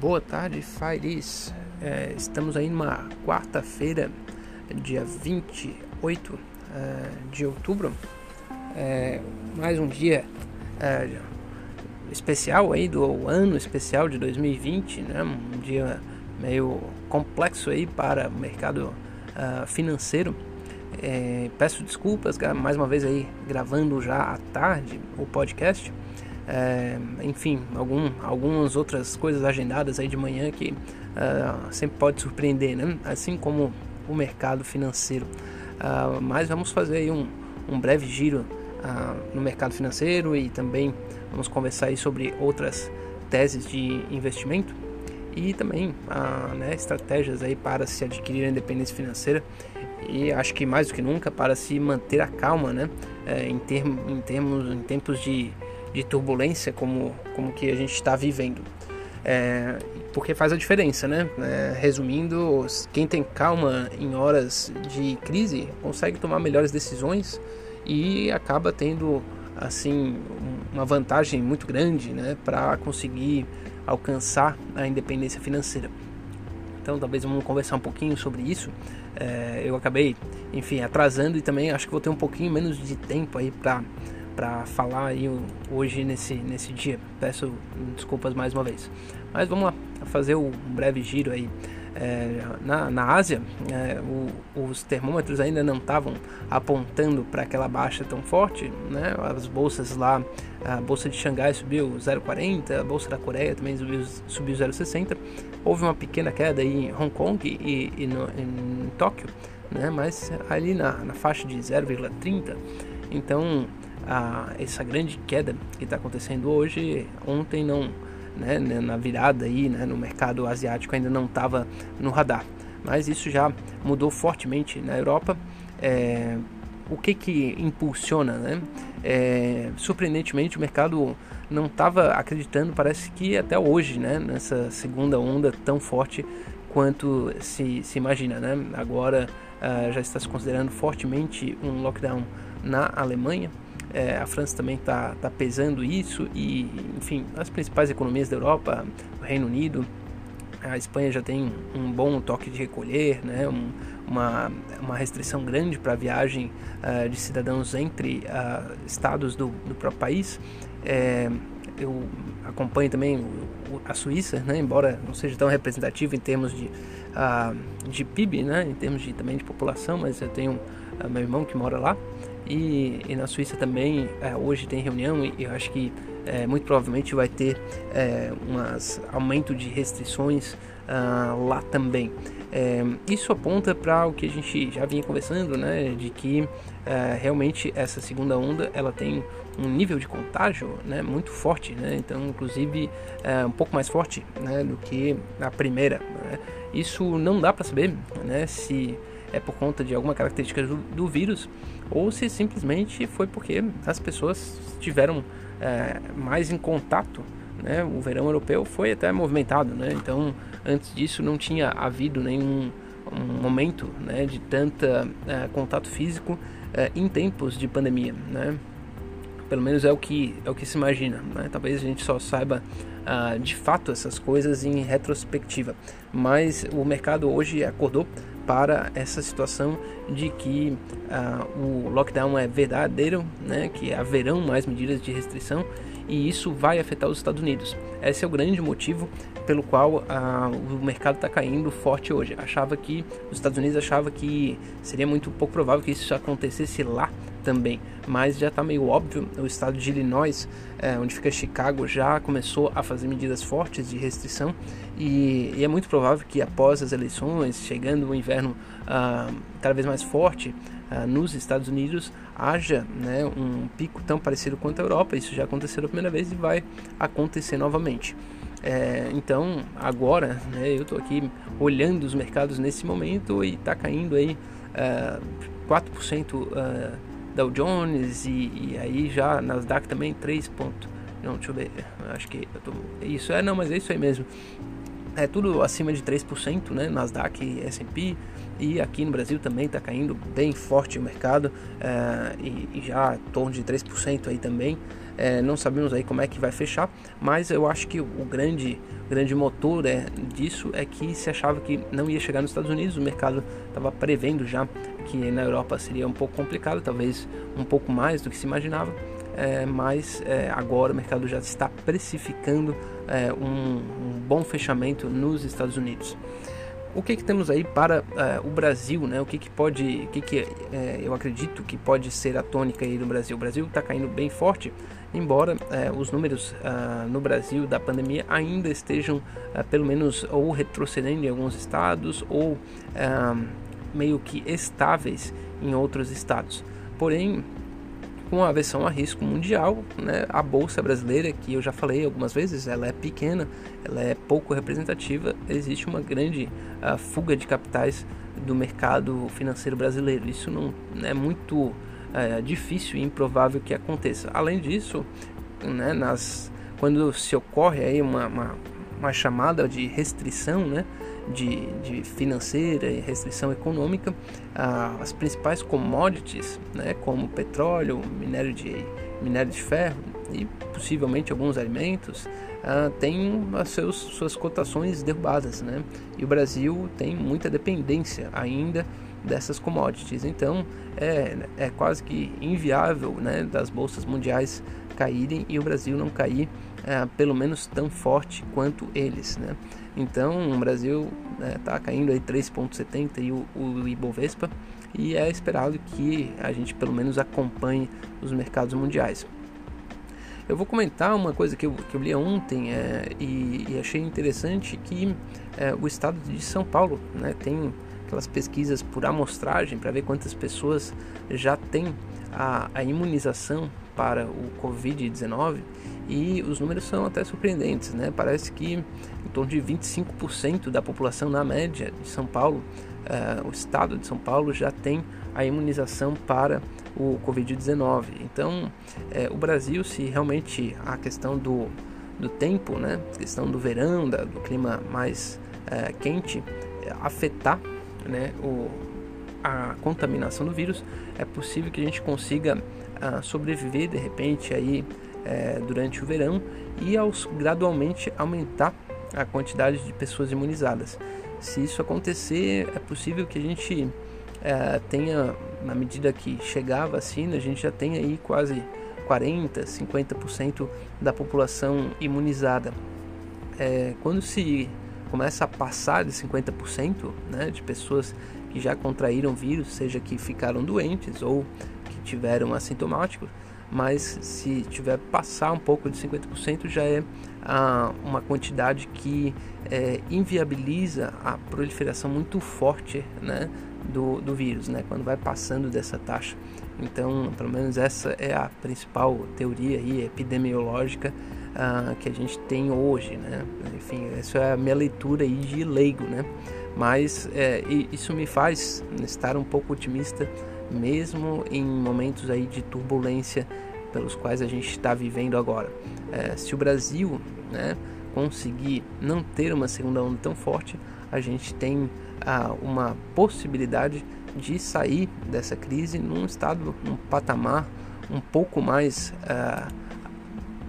Boa tarde, Fairis. É, estamos aí numa quarta-feira, dia 28 é, de outubro. É, mais um dia é, especial aí do ano especial de 2020, né? Um dia meio complexo aí para o mercado uh, financeiro. É, peço desculpas, mais uma vez aí gravando já à tarde o podcast. É, enfim, algum, algumas outras coisas agendadas aí de manhã que uh, sempre pode surpreender, né? Assim como o mercado financeiro. Uh, mas vamos fazer aí um, um breve giro uh, no mercado financeiro e também vamos conversar aí sobre outras teses de investimento e também né, estratégias aí para se adquirir a independência financeira e acho que mais do que nunca para se manter a calma, né? É, em, em, termos, em tempos de de turbulência como, como que a gente está vivendo. É, porque faz a diferença, né? É, resumindo, quem tem calma em horas de crise consegue tomar melhores decisões e acaba tendo assim uma vantagem muito grande, né, para conseguir alcançar a independência financeira. Então, talvez vamos conversar um pouquinho sobre isso. É, eu acabei, enfim, atrasando e também acho que vou ter um pouquinho menos de tempo aí para para falar aí hoje nesse, nesse dia. Peço desculpas mais uma vez. Mas vamos lá, fazer um breve giro aí. É, na, na Ásia, é, o, os termômetros ainda não estavam apontando para aquela baixa tão forte, né? As bolsas lá, a bolsa de Xangai subiu 0,40, a bolsa da Coreia também subiu, subiu 0,60. Houve uma pequena queda em Hong Kong e, e no, em, Tóquio, né? Mas ali na, na faixa de 0,30. Então, a, essa grande queda que está acontecendo hoje, ontem não, né, né, na virada aí, né, no mercado asiático ainda não estava no radar, mas isso já mudou fortemente na Europa. É, o que que impulsiona, né? É, surpreendentemente o mercado não estava acreditando, parece que até hoje, né, nessa segunda onda tão forte quanto se, se imagina, né? Agora uh, já está se considerando fortemente um lockdown na Alemanha. É, a França também está tá pesando isso e, enfim, as principais economias da Europa, o Reino Unido, a Espanha já tem um bom toque de recolher, né? Um, uma, uma restrição grande para a viagem uh, de cidadãos entre uh, estados do, do próprio país. É, eu acompanho também a Suíça, né? embora não seja tão representativo em termos de, uh, de PIB, né? em termos de, também de população, mas eu tenho meu irmão que mora lá. E, e na Suíça também é, hoje tem reunião e eu acho que é, muito provavelmente vai ter é, um aumento de restrições uh, lá também. É, isso aponta para o que a gente já vinha conversando, né, de que é, realmente essa segunda onda ela tem um nível de contágio né, muito forte, né, então inclusive é, um pouco mais forte né, do que a primeira. Né. Isso não dá para saber né, se é por conta de alguma característica do, do vírus ou se simplesmente foi porque as pessoas tiveram é, mais em contato. Né? O verão europeu foi até movimentado, né? então antes disso não tinha havido nenhum um momento né, de tanta é, contato físico é, em tempos de pandemia. Né? Pelo menos é o que, é o que se imagina. Né? Talvez a gente só saiba uh, de fato essas coisas em retrospectiva. Mas o mercado hoje acordou para essa situação de que uh, o lockdown é verdadeiro, né, que haverão mais medidas de restrição e isso vai afetar os Estados Unidos. Esse é o grande motivo pelo qual uh, o mercado está caindo forte hoje. Achava que os Estados Unidos achava que seria muito pouco provável que isso acontecesse lá também, mas já está meio óbvio. O estado de Illinois, é, onde fica Chicago, já começou a fazer medidas fortes de restrição e, e é muito provável que após as eleições, chegando o inverno uh, cada vez mais forte uh, nos Estados Unidos, haja né, um pico tão parecido quanto a Europa. Isso já aconteceu a primeira vez e vai acontecer novamente. É, então, agora, né, eu estou aqui olhando os mercados nesse momento e está caindo aí uh, 4% uh, Dow Jones e, e, aí já Nasdaq também 3 pontos. Não, deixa eu ver, acho que eu tô, isso é, não, mas é isso aí mesmo. é tudo acima de 3%, né? Nasdaq S&P e aqui no Brasil também está caindo bem forte o mercado é, e, e, já em torno de 3% aí também. É, não sabemos aí como é que vai fechar, mas eu acho que o grande, grande motor é, disso é que se achava que não ia chegar nos Estados Unidos, o mercado estava prevendo já que na Europa seria um pouco complicado, talvez um pouco mais do que se imaginava é, mas é, agora o mercado já está precificando é, um, um, bom fechamento nos Estados Unidos. O que, que temos aí para é, o Brasil, né? O que, que pode, o que, que é, eu acredito que pode ser a tônica aí no Brasil? O Brasil está caindo bem forte, embora é, os números ah, no Brasil da pandemia ainda estejam ah, pelo menos ou retrocedendo em alguns estados ou ah, meio que estáveis em outros estados. Porém, com a versão a risco mundial, né, a bolsa brasileira, que eu já falei algumas vezes, ela é pequena, ela é pouco representativa, existe uma grande uh, fuga de capitais do mercado financeiro brasileiro. Isso não é muito uh, difícil e improvável que aconteça. Além disso, né, nas, quando se ocorre aí uma, uma, uma chamada de restrição, né, de, de financeira e restrição econômica, as principais commodities, né, como petróleo, minério de, minério de ferro e possivelmente alguns alimentos, ah, têm as seus, suas cotações derrubadas. Né? E o Brasil tem muita dependência ainda dessas commodities. Então é, é quase que inviável né, das bolsas mundiais caírem e o Brasil não cair é, pelo menos tão forte quanto eles. Né? Então o Brasil está né, caindo aí 3,70 e o, o Ibovespa e é esperado que a gente pelo menos acompanhe os mercados mundiais. Eu vou comentar uma coisa que eu, que eu li ontem é, e, e, achei interessante que é, o estado de São Paulo né, tem aquelas pesquisas por amostragem para ver quantas pessoas já têm a, a imunização para o Covid-19 e os números são até surpreendentes, né? Parece que em torno de 25% da população na média de São Paulo, uh, o estado de São Paulo já tem a imunização para o Covid-19. Então, uh, o Brasil, se realmente a questão do, do tempo, né? Questão do verão, da, do clima mais uh, quente, afetar né, o, a contaminação do vírus, é possível que a gente consiga uh, sobreviver de repente aí é, durante o verão e aos gradualmente aumentar a quantidade de pessoas imunizadas. Se isso acontecer, é possível que a gente é, tenha, na medida que chegar a vacina, a gente já tenha aí quase 40, 50% da população imunizada. É, quando se começa a passar de 50% né, de pessoas que já contraíram vírus, seja que ficaram doentes ou que tiveram assintomáticos, mas se tiver passar um pouco de 50% já é ah, uma quantidade que é, inviabiliza a proliferação muito forte né, do, do vírus, né, quando vai passando dessa taxa. Então, pelo menos essa é a principal teoria aí, epidemiológica ah, que a gente tem hoje, né? Enfim, essa é a minha leitura aí de leigo, né? Mas é, isso me faz estar um pouco otimista mesmo em momentos aí de turbulência pelos quais a gente está vivendo agora. É, se o Brasil né, conseguir não ter uma segunda onda tão forte, a gente tem ah, uma possibilidade de sair dessa crise num estado, num patamar um pouco mais ah,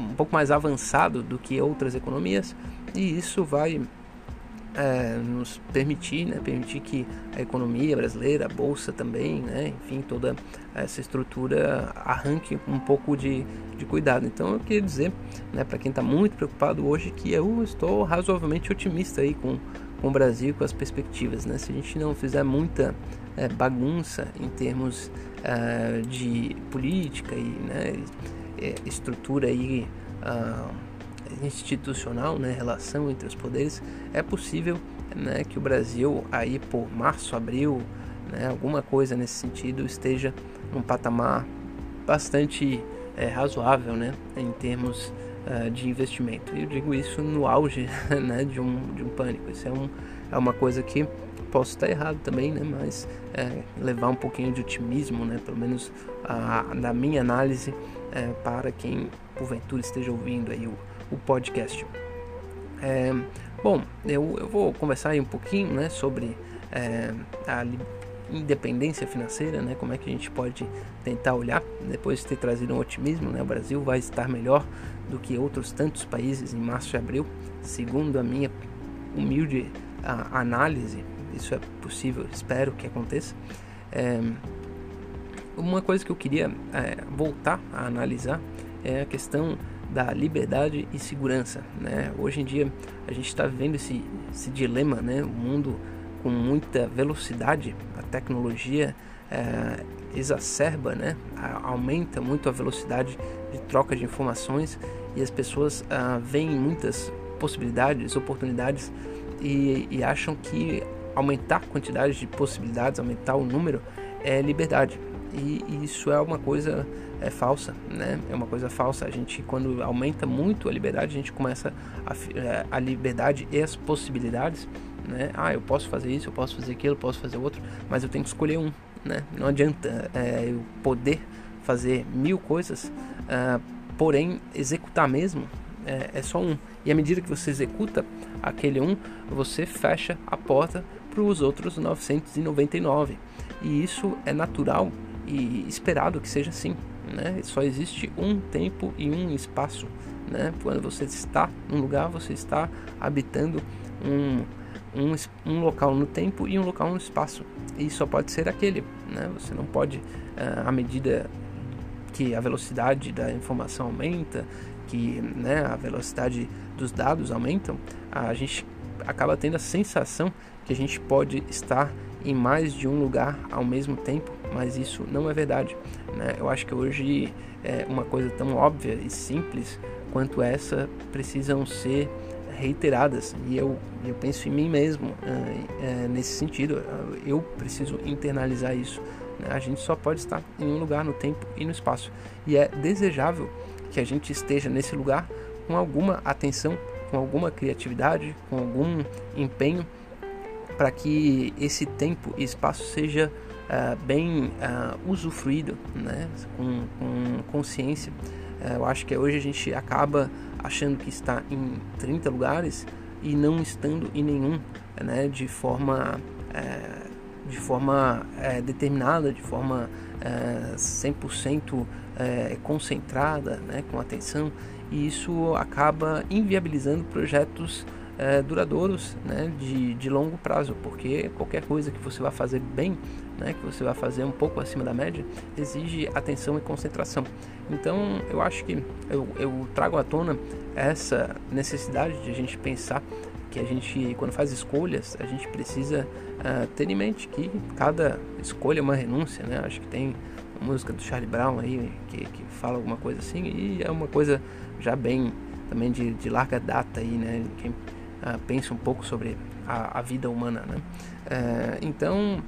um pouco mais avançado do que outras economias e isso vai é, nos permitir, né, permitir que a economia brasileira, a bolsa também, né, enfim, toda essa estrutura arranque um pouco de, de cuidado. Então eu queria dizer, né, para quem está muito preocupado hoje, que eu estou razoavelmente otimista aí com, com o Brasil, com as perspectivas. Né? Se a gente não fizer muita é, bagunça em termos é, de política e né, estrutura aí. Uh, institucional, né, relação entre os poderes, é possível né, que o Brasil aí por março, abril, né, alguma coisa nesse sentido esteja num patamar bastante é, razoável, né, em termos uh, de investimento. Eu digo isso no auge, né, de um de um pânico. Isso é um é uma coisa que posso estar errado também, né, mas é, levar um pouquinho de otimismo, né, pelo menos a, na minha análise, é, para quem porventura esteja ouvindo aí o o podcast. É, bom, eu, eu vou conversar aí um pouquinho né, sobre é, a independência financeira, né, como é que a gente pode tentar olhar, depois de ter trazido um otimismo, né, o Brasil vai estar melhor do que outros tantos países em março e abril, segundo a minha humilde a, análise, isso é possível, espero que aconteça. É, uma coisa que eu queria é, voltar a analisar é a questão da liberdade e segurança. Né? Hoje em dia a gente está vivendo esse, esse dilema, né? o mundo com muita velocidade, a tecnologia é, exacerba, né? aumenta muito a velocidade de troca de informações e as pessoas ah, veem muitas possibilidades, oportunidades e, e acham que aumentar a quantidade de possibilidades, aumentar o número é liberdade. E, isso é uma coisa é falsa, né? É uma coisa falsa. A gente, quando aumenta muito a liberdade, a gente começa a, é, a liberdade e as possibilidades, né? Ah, eu posso fazer isso, eu posso fazer aquilo, eu posso fazer outro, mas eu tenho que escolher um, né? Não adianta é, eu poder fazer mil coisas, uh, porém executar mesmo é, é, só um. E à medida que você executa aquele um, você fecha a porta para os outros 999. E isso é natural e esperado que seja assim. Né? Só existe um tempo e um espaço. Né? Quando você está num lugar, você está habitando um, um, um local no tempo e um local no espaço. E só pode ser aquele. Né? Você não pode, uh, à medida que a velocidade da informação aumenta, que né, a velocidade dos dados aumentam, a gente acaba tendo a sensação que a gente pode estar em mais de um lugar ao mesmo tempo, mas isso não é verdade. Né? Eu acho que hoje é uma coisa tão óbvia e simples quanto essa precisam ser reiteradas e eu, eu penso em mim mesmo é, é, nesse sentido. Eu preciso internalizar isso. Né? A gente só pode estar em um lugar no tempo e no espaço e é desejável que a gente esteja nesse lugar com alguma atenção, com alguma criatividade, com algum empenho para que esse tempo e espaço seja uh, bem uh, usufruído, né? com, com consciência. Uh, eu acho que hoje a gente acaba achando que está em 30 lugares e não estando em nenhum, né? de forma, de forma determinada, de forma 100% concentrada, né? com atenção, e isso acaba inviabilizando projetos é, duradouros né, de, de longo prazo, porque qualquer coisa que você vai fazer bem, né, que você vai fazer um pouco acima da média, exige atenção e concentração. Então eu acho que eu, eu trago à tona essa necessidade de a gente pensar que a gente, quando faz escolhas, a gente precisa uh, ter em mente que cada escolha é uma renúncia, né? Acho que tem uma música do Charlie Brown aí que, que fala alguma coisa assim e é uma coisa já bem também de, de larga data aí, né? Quem uh, pense um pouco sobre a, a vida humana, né? Uh, então,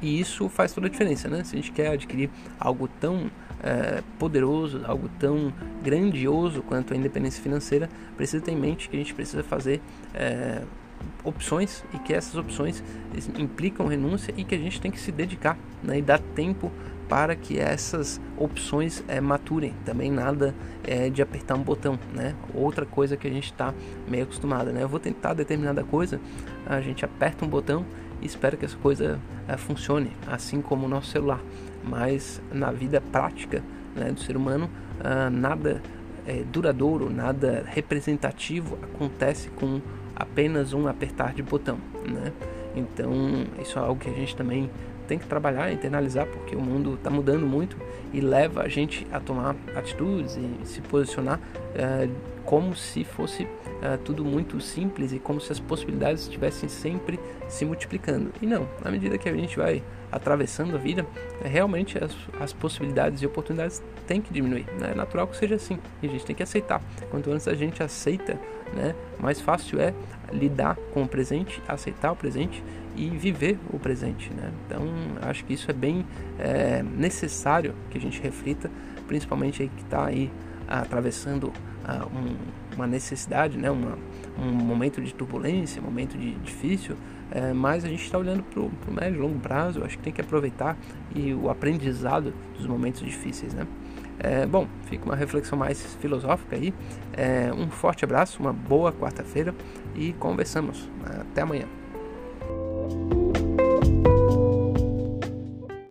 e isso faz toda a diferença, né? Se a gente quer adquirir algo tão uh, poderoso, algo tão grandioso quanto a independência financeira, precisa ter em mente que a gente precisa fazer eh, opções e que essas opções implicam renúncia e que a gente tem que se dedicar né, e dar tempo para que essas opções é, maturem. Também nada é, de apertar um botão, né? Outra coisa que a gente está meio acostumado, né? Eu vou tentar determinada coisa, a gente aperta um botão e espera que essa coisa é, funcione, assim como o nosso celular. Mas na vida prática né, do ser humano, ah, nada é, duradouro, nada representativo acontece com apenas um apertar de botão, né? Então isso é algo que a gente também tem que trabalhar, internalizar, porque o mundo está mudando muito e leva a gente a tomar atitudes e se posicionar uh, como se fosse uh, tudo muito simples e como se as possibilidades estivessem sempre se multiplicando. E não, na medida que a gente vai atravessando a vida, realmente as, as possibilidades e oportunidades têm que diminuir. Né? É natural que seja assim e a gente tem que aceitar. Quanto antes a gente aceita, né, mais fácil é lidar com o presente, aceitar o presente e viver o presente. Né? Então, acho que isso é bem é, necessário que a gente reflita, principalmente aí que está aí atravessando uh, um, uma necessidade, né? Uma, um momento de turbulência, um momento de difícil, é, mas a gente está olhando para o médio e longo prazo, acho que tem que aproveitar e o aprendizado dos momentos difíceis, né? É, bom, fica uma reflexão mais filosófica aí. É, um forte abraço, uma boa quarta-feira e conversamos. Até amanhã.